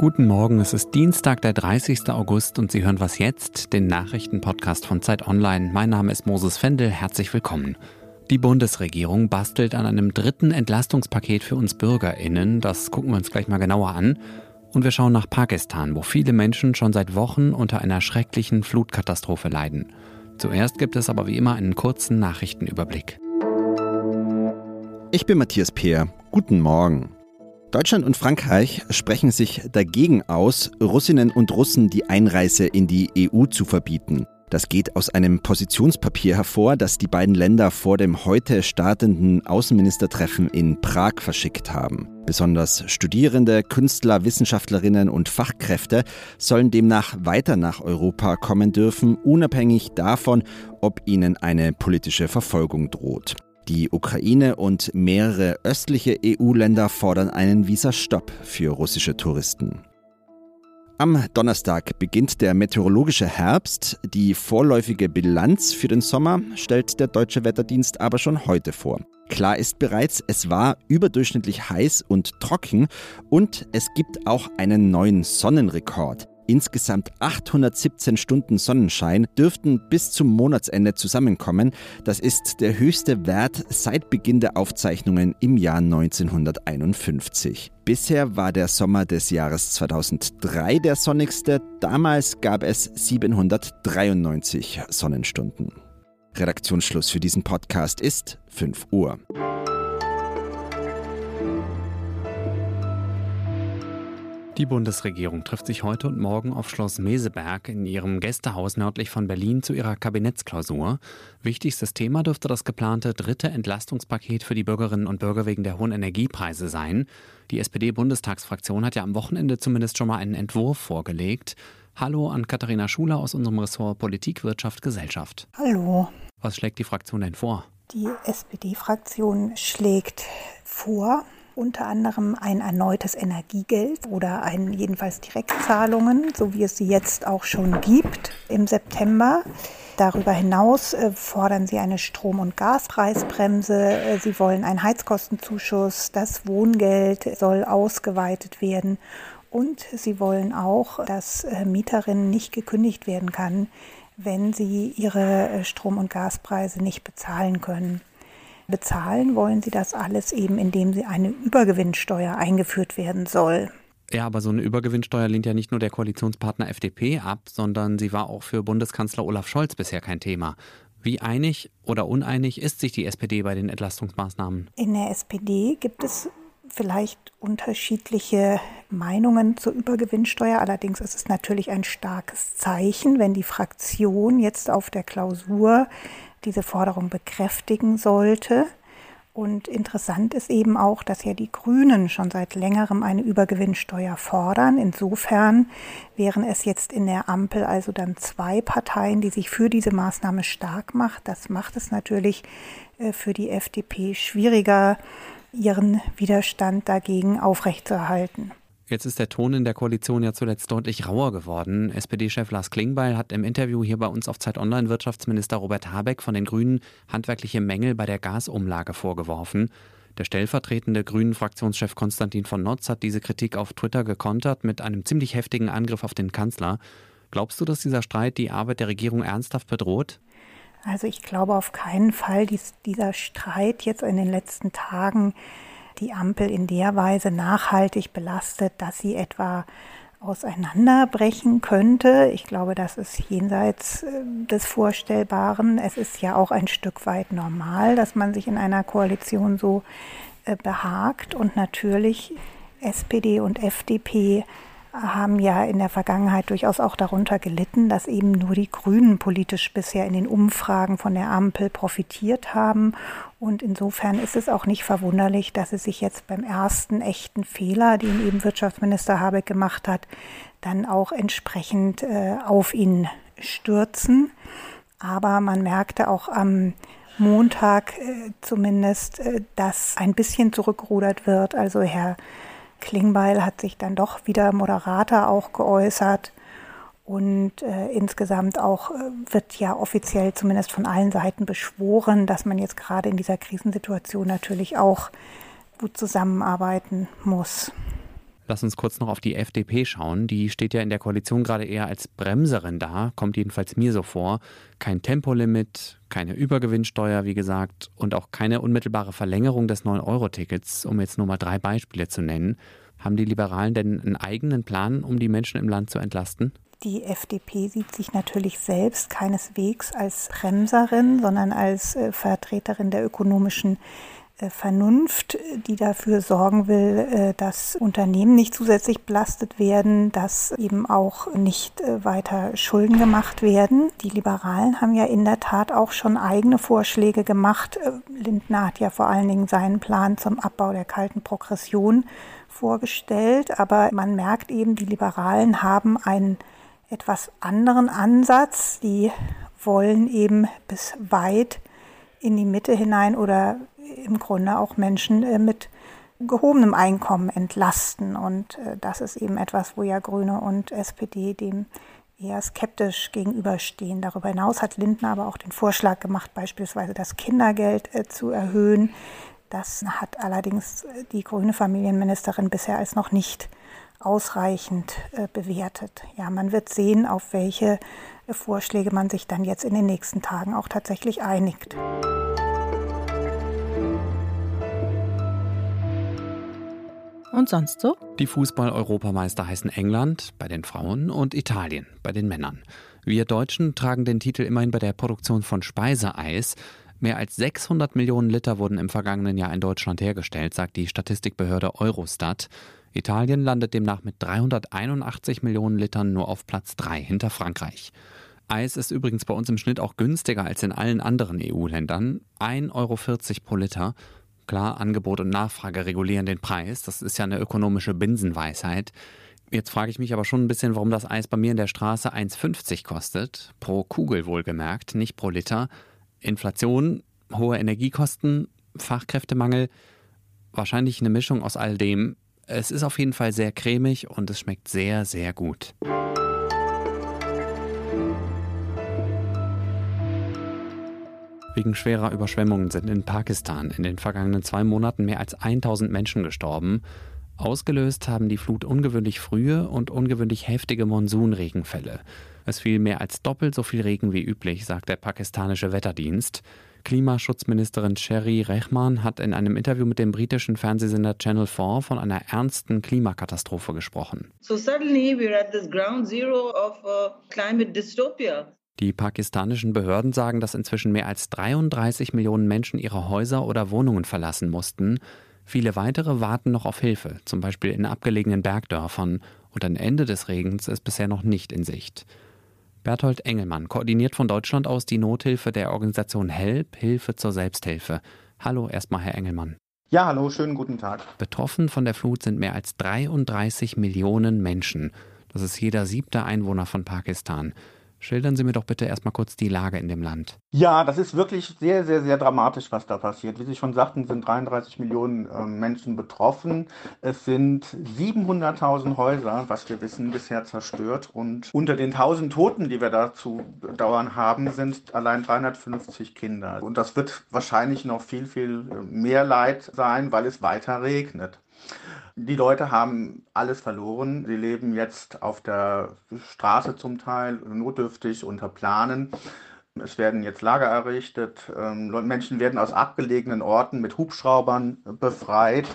Guten Morgen, es ist Dienstag, der 30. August und Sie hören was jetzt, den Nachrichtenpodcast von Zeit Online. Mein Name ist Moses Fendel, herzlich willkommen. Die Bundesregierung bastelt an einem dritten Entlastungspaket für uns Bürgerinnen. Das gucken wir uns gleich mal genauer an. Und wir schauen nach Pakistan, wo viele Menschen schon seit Wochen unter einer schrecklichen Flutkatastrophe leiden. Zuerst gibt es aber wie immer einen kurzen Nachrichtenüberblick. Ich bin Matthias Peer. Guten Morgen. Deutschland und Frankreich sprechen sich dagegen aus, Russinnen und Russen die Einreise in die EU zu verbieten. Das geht aus einem Positionspapier hervor, das die beiden Länder vor dem heute startenden Außenministertreffen in Prag verschickt haben. Besonders Studierende, Künstler, Wissenschaftlerinnen und Fachkräfte sollen demnach weiter nach Europa kommen dürfen, unabhängig davon, ob ihnen eine politische Verfolgung droht. Die Ukraine und mehrere östliche EU-Länder fordern einen Visastopp für russische Touristen. Am Donnerstag beginnt der meteorologische Herbst. Die vorläufige Bilanz für den Sommer stellt der Deutsche Wetterdienst aber schon heute vor. Klar ist bereits, es war überdurchschnittlich heiß und trocken und es gibt auch einen neuen Sonnenrekord. Insgesamt 817 Stunden Sonnenschein dürften bis zum Monatsende zusammenkommen. Das ist der höchste Wert seit Beginn der Aufzeichnungen im Jahr 1951. Bisher war der Sommer des Jahres 2003 der sonnigste. Damals gab es 793 Sonnenstunden. Redaktionsschluss für diesen Podcast ist 5 Uhr. Die Bundesregierung trifft sich heute und morgen auf Schloss Meseberg in ihrem Gästehaus nördlich von Berlin zu ihrer Kabinettsklausur. Wichtigstes Thema dürfte das geplante dritte Entlastungspaket für die Bürgerinnen und Bürger wegen der hohen Energiepreise sein. Die SPD-Bundestagsfraktion hat ja am Wochenende zumindest schon mal einen Entwurf vorgelegt. Hallo an Katharina Schuler aus unserem Ressort Politik, Wirtschaft, Gesellschaft. Hallo. Was schlägt die Fraktion denn vor? Die SPD-Fraktion schlägt vor, unter anderem ein erneutes Energiegeld oder ein jedenfalls Direktzahlungen, so wie es sie jetzt auch schon gibt im September. Darüber hinaus äh, fordern sie eine Strom- und Gaspreisbremse. Äh, sie wollen einen Heizkostenzuschuss. Das Wohngeld soll ausgeweitet werden. Und sie wollen auch, dass äh, Mieterinnen nicht gekündigt werden kann, wenn sie ihre Strom- und Gaspreise nicht bezahlen können. Bezahlen wollen sie das alles eben, indem sie eine Übergewinnsteuer eingeführt werden soll. Ja, aber so eine Übergewinnsteuer lehnt ja nicht nur der Koalitionspartner FDP ab, sondern sie war auch für Bundeskanzler Olaf Scholz bisher kein Thema. Wie einig oder uneinig ist sich die SPD bei den Entlastungsmaßnahmen? In der SPD gibt es vielleicht unterschiedliche Meinungen zur Übergewinnsteuer. Allerdings ist es natürlich ein starkes Zeichen, wenn die Fraktion jetzt auf der Klausur diese Forderung bekräftigen sollte. Und interessant ist eben auch, dass ja die Grünen schon seit längerem eine Übergewinnsteuer fordern. Insofern wären es jetzt in der Ampel also dann zwei Parteien, die sich für diese Maßnahme stark macht. Das macht es natürlich äh, für die FDP schwieriger, ihren Widerstand dagegen aufrechtzuerhalten. Jetzt ist der Ton in der Koalition ja zuletzt deutlich rauer geworden. SPD-Chef Lars Klingbeil hat im Interview hier bei uns auf Zeit Online Wirtschaftsminister Robert Habeck von den Grünen handwerkliche Mängel bei der Gasumlage vorgeworfen. Der stellvertretende Grünen-Fraktionschef Konstantin von Notz hat diese Kritik auf Twitter gekontert mit einem ziemlich heftigen Angriff auf den Kanzler. Glaubst du, dass dieser Streit die Arbeit der Regierung ernsthaft bedroht? Also ich glaube auf keinen Fall, dass dieser Streit jetzt in den letzten Tagen die Ampel in der Weise nachhaltig belastet, dass sie etwa auseinanderbrechen könnte. Ich glaube, das ist jenseits äh, des Vorstellbaren. Es ist ja auch ein Stück weit normal, dass man sich in einer Koalition so äh, behagt. Und natürlich SPD und FDP haben ja in der Vergangenheit durchaus auch darunter gelitten, dass eben nur die Grünen politisch bisher in den Umfragen von der Ampel profitiert haben. Und insofern ist es auch nicht verwunderlich, dass es sich jetzt beim ersten echten Fehler, den eben Wirtschaftsminister Habeck gemacht hat, dann auch entsprechend äh, auf ihn stürzen. Aber man merkte auch am Montag äh, zumindest, äh, dass ein bisschen zurückgerudert wird. Also Herr Klingbeil hat sich dann doch wieder moderater auch geäußert. Und äh, insgesamt auch äh, wird ja offiziell zumindest von allen Seiten beschworen, dass man jetzt gerade in dieser Krisensituation natürlich auch gut zusammenarbeiten muss. Lass uns kurz noch auf die FDP schauen. Die steht ja in der Koalition gerade eher als Bremserin da, kommt jedenfalls mir so vor. Kein Tempolimit, keine Übergewinnsteuer, wie gesagt, und auch keine unmittelbare Verlängerung des 9-Euro-Tickets, um jetzt nur mal drei Beispiele zu nennen. Haben die Liberalen denn einen eigenen Plan, um die Menschen im Land zu entlasten? Die FDP sieht sich natürlich selbst keineswegs als Bremserin, sondern als äh, Vertreterin der ökonomischen äh, Vernunft, die dafür sorgen will, äh, dass Unternehmen nicht zusätzlich belastet werden, dass eben auch nicht weiter Schulden gemacht werden. Die Liberalen haben ja in der Tat auch schon eigene Vorschläge gemacht. Lindner hat ja vor allen Dingen seinen Plan zum Abbau der kalten Progression vorgestellt, aber man merkt eben, die Liberalen haben einen etwas anderen Ansatz. Die wollen eben bis weit in die Mitte hinein oder im Grunde auch Menschen äh, mit gehobenem Einkommen entlasten. Und äh, das ist eben etwas, wo ja Grüne und SPD dem eher skeptisch gegenüberstehen. Darüber hinaus hat Lindner aber auch den Vorschlag gemacht, beispielsweise das Kindergeld äh, zu erhöhen. Das hat allerdings die grüne Familienministerin bisher als noch nicht ausreichend bewertet. Ja, man wird sehen, auf welche Vorschläge man sich dann jetzt in den nächsten Tagen auch tatsächlich einigt. Und sonst so? Die Fußball-Europameister heißen England bei den Frauen und Italien bei den Männern. Wir Deutschen tragen den Titel immerhin bei der Produktion von Speiseeis. Mehr als 600 Millionen Liter wurden im vergangenen Jahr in Deutschland hergestellt, sagt die Statistikbehörde Eurostat. Italien landet demnach mit 381 Millionen Litern nur auf Platz 3 hinter Frankreich. Eis ist übrigens bei uns im Schnitt auch günstiger als in allen anderen EU-Ländern. 1,40 Euro pro Liter. Klar, Angebot und Nachfrage regulieren den Preis. Das ist ja eine ökonomische Binsenweisheit. Jetzt frage ich mich aber schon ein bisschen, warum das Eis bei mir in der Straße 1,50 kostet. Pro Kugel wohlgemerkt, nicht pro Liter. Inflation, hohe Energiekosten, Fachkräftemangel. Wahrscheinlich eine Mischung aus all dem. Es ist auf jeden Fall sehr cremig und es schmeckt sehr, sehr gut. Wegen schwerer Überschwemmungen sind in Pakistan in den vergangenen zwei Monaten mehr als 1000 Menschen gestorben. Ausgelöst haben die Flut ungewöhnlich frühe und ungewöhnlich heftige Monsunregenfälle. Es fiel mehr als doppelt so viel Regen wie üblich, sagt der pakistanische Wetterdienst. Klimaschutzministerin Sherry Rehman hat in einem Interview mit dem britischen Fernsehsender Channel 4 von einer ernsten Klimakatastrophe gesprochen. So suddenly we're at this ground zero of uh, climate dystopia. Die pakistanischen Behörden sagen, dass inzwischen mehr als 33 Millionen Menschen ihre Häuser oder Wohnungen verlassen mussten. Viele weitere warten noch auf Hilfe, zum Beispiel in abgelegenen Bergdörfern, und ein Ende des Regens ist bisher noch nicht in Sicht. Berthold Engelmann koordiniert von Deutschland aus die Nothilfe der Organisation HELP, Hilfe zur Selbsthilfe. Hallo erstmal, Herr Engelmann. Ja, hallo, schönen guten Tag. Betroffen von der Flut sind mehr als 33 Millionen Menschen. Das ist jeder siebte Einwohner von Pakistan. Schildern Sie mir doch bitte erstmal kurz die Lage in dem Land. Ja, das ist wirklich sehr, sehr, sehr dramatisch, was da passiert. Wie Sie schon sagten, sind 33 Millionen äh, Menschen betroffen. Es sind 700.000 Häuser, was wir wissen, bisher zerstört. Und unter den 1000 Toten, die wir dazu dauern haben, sind allein 350 Kinder. Und das wird wahrscheinlich noch viel, viel mehr Leid sein, weil es weiter regnet. Die Leute haben alles verloren. Sie leben jetzt auf der Straße zum Teil, notdürftig unter Planen. Es werden jetzt Lager errichtet. Ähm, Menschen werden aus abgelegenen Orten mit Hubschraubern befreit.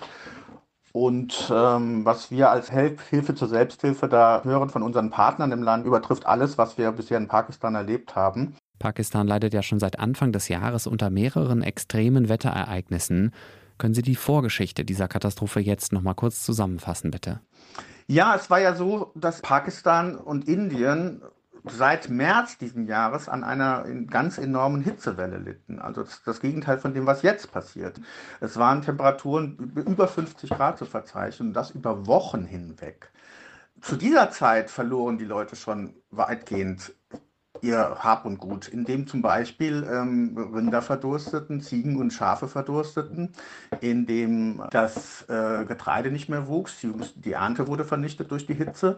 Und ähm, was wir als Hilfe zur Selbsthilfe da hören von unseren Partnern im Land, übertrifft alles, was wir bisher in Pakistan erlebt haben. Pakistan leidet ja schon seit Anfang des Jahres unter mehreren extremen Wetterereignissen. Können Sie die Vorgeschichte dieser Katastrophe jetzt noch mal kurz zusammenfassen, bitte? Ja, es war ja so, dass Pakistan und Indien seit März diesen Jahres an einer ganz enormen Hitzewelle litten. Also das, Gegenteil von dem, was jetzt passiert. Es waren Temperaturen über 50 Grad zu verzeichnen und das über Wochen hinweg. Zu dieser Zeit verloren die Leute schon weitgehend ihr Hab und Gut, indem zum Beispiel ähm, Rinder verdursteten, Ziegen und Schafe verdursteten, indem das äh, Getreide nicht mehr wuchs, die, die Ernte wurde vernichtet durch die Hitze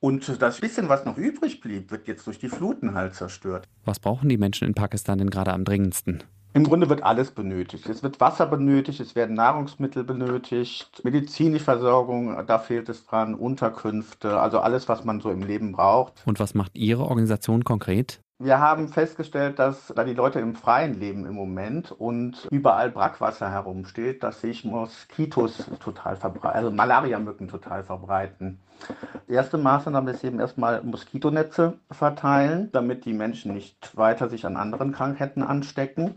und das bisschen, was noch übrig blieb, wird jetzt durch die Fluten halt zerstört. Was brauchen die Menschen in Pakistan denn gerade am dringendsten? Im Grunde wird alles benötigt. Es wird Wasser benötigt, es werden Nahrungsmittel benötigt, medizinische Versorgung, da fehlt es dran, Unterkünfte, also alles, was man so im Leben braucht. Und was macht Ihre Organisation konkret? Wir haben festgestellt, dass da die Leute im Freien leben im Moment und überall Brackwasser herumsteht, dass sich Moskitos total verbreiten, also Malariamücken total verbreiten. Die erste Maßnahme ist eben erstmal Moskitonetze verteilen, damit die Menschen nicht weiter sich an anderen Krankheiten anstecken.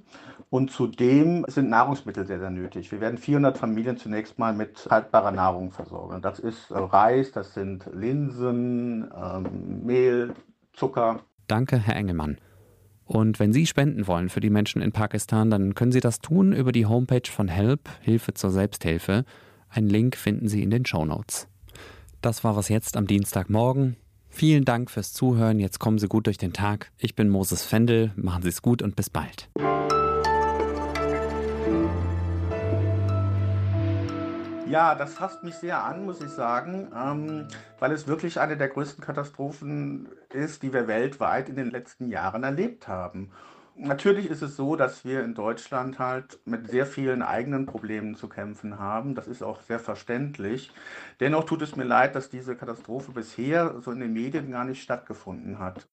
Und zudem sind Nahrungsmittel sehr, sehr nötig. Wir werden 400 Familien zunächst mal mit haltbarer Nahrung versorgen. Das ist Reis, das sind Linsen, ähm, Mehl, Zucker. Danke, Herr Engelmann. Und wenn Sie spenden wollen für die Menschen in Pakistan, dann können Sie das tun über die Homepage von Help, Hilfe zur Selbsthilfe. Einen Link finden Sie in den Show Notes. Das war was jetzt am Dienstagmorgen. Vielen Dank fürs Zuhören. Jetzt kommen Sie gut durch den Tag. Ich bin Moses Fendel. Machen Sie es gut und bis bald. Ja, das fasst mich sehr an, muss ich sagen, ähm, weil es wirklich eine der größten Katastrophen ist, die wir weltweit in den letzten Jahren erlebt haben. Natürlich ist es so, dass wir in Deutschland halt mit sehr vielen eigenen Problemen zu kämpfen haben. Das ist auch sehr verständlich. Dennoch tut es mir leid, dass diese Katastrophe bisher so in den Medien gar nicht stattgefunden hat.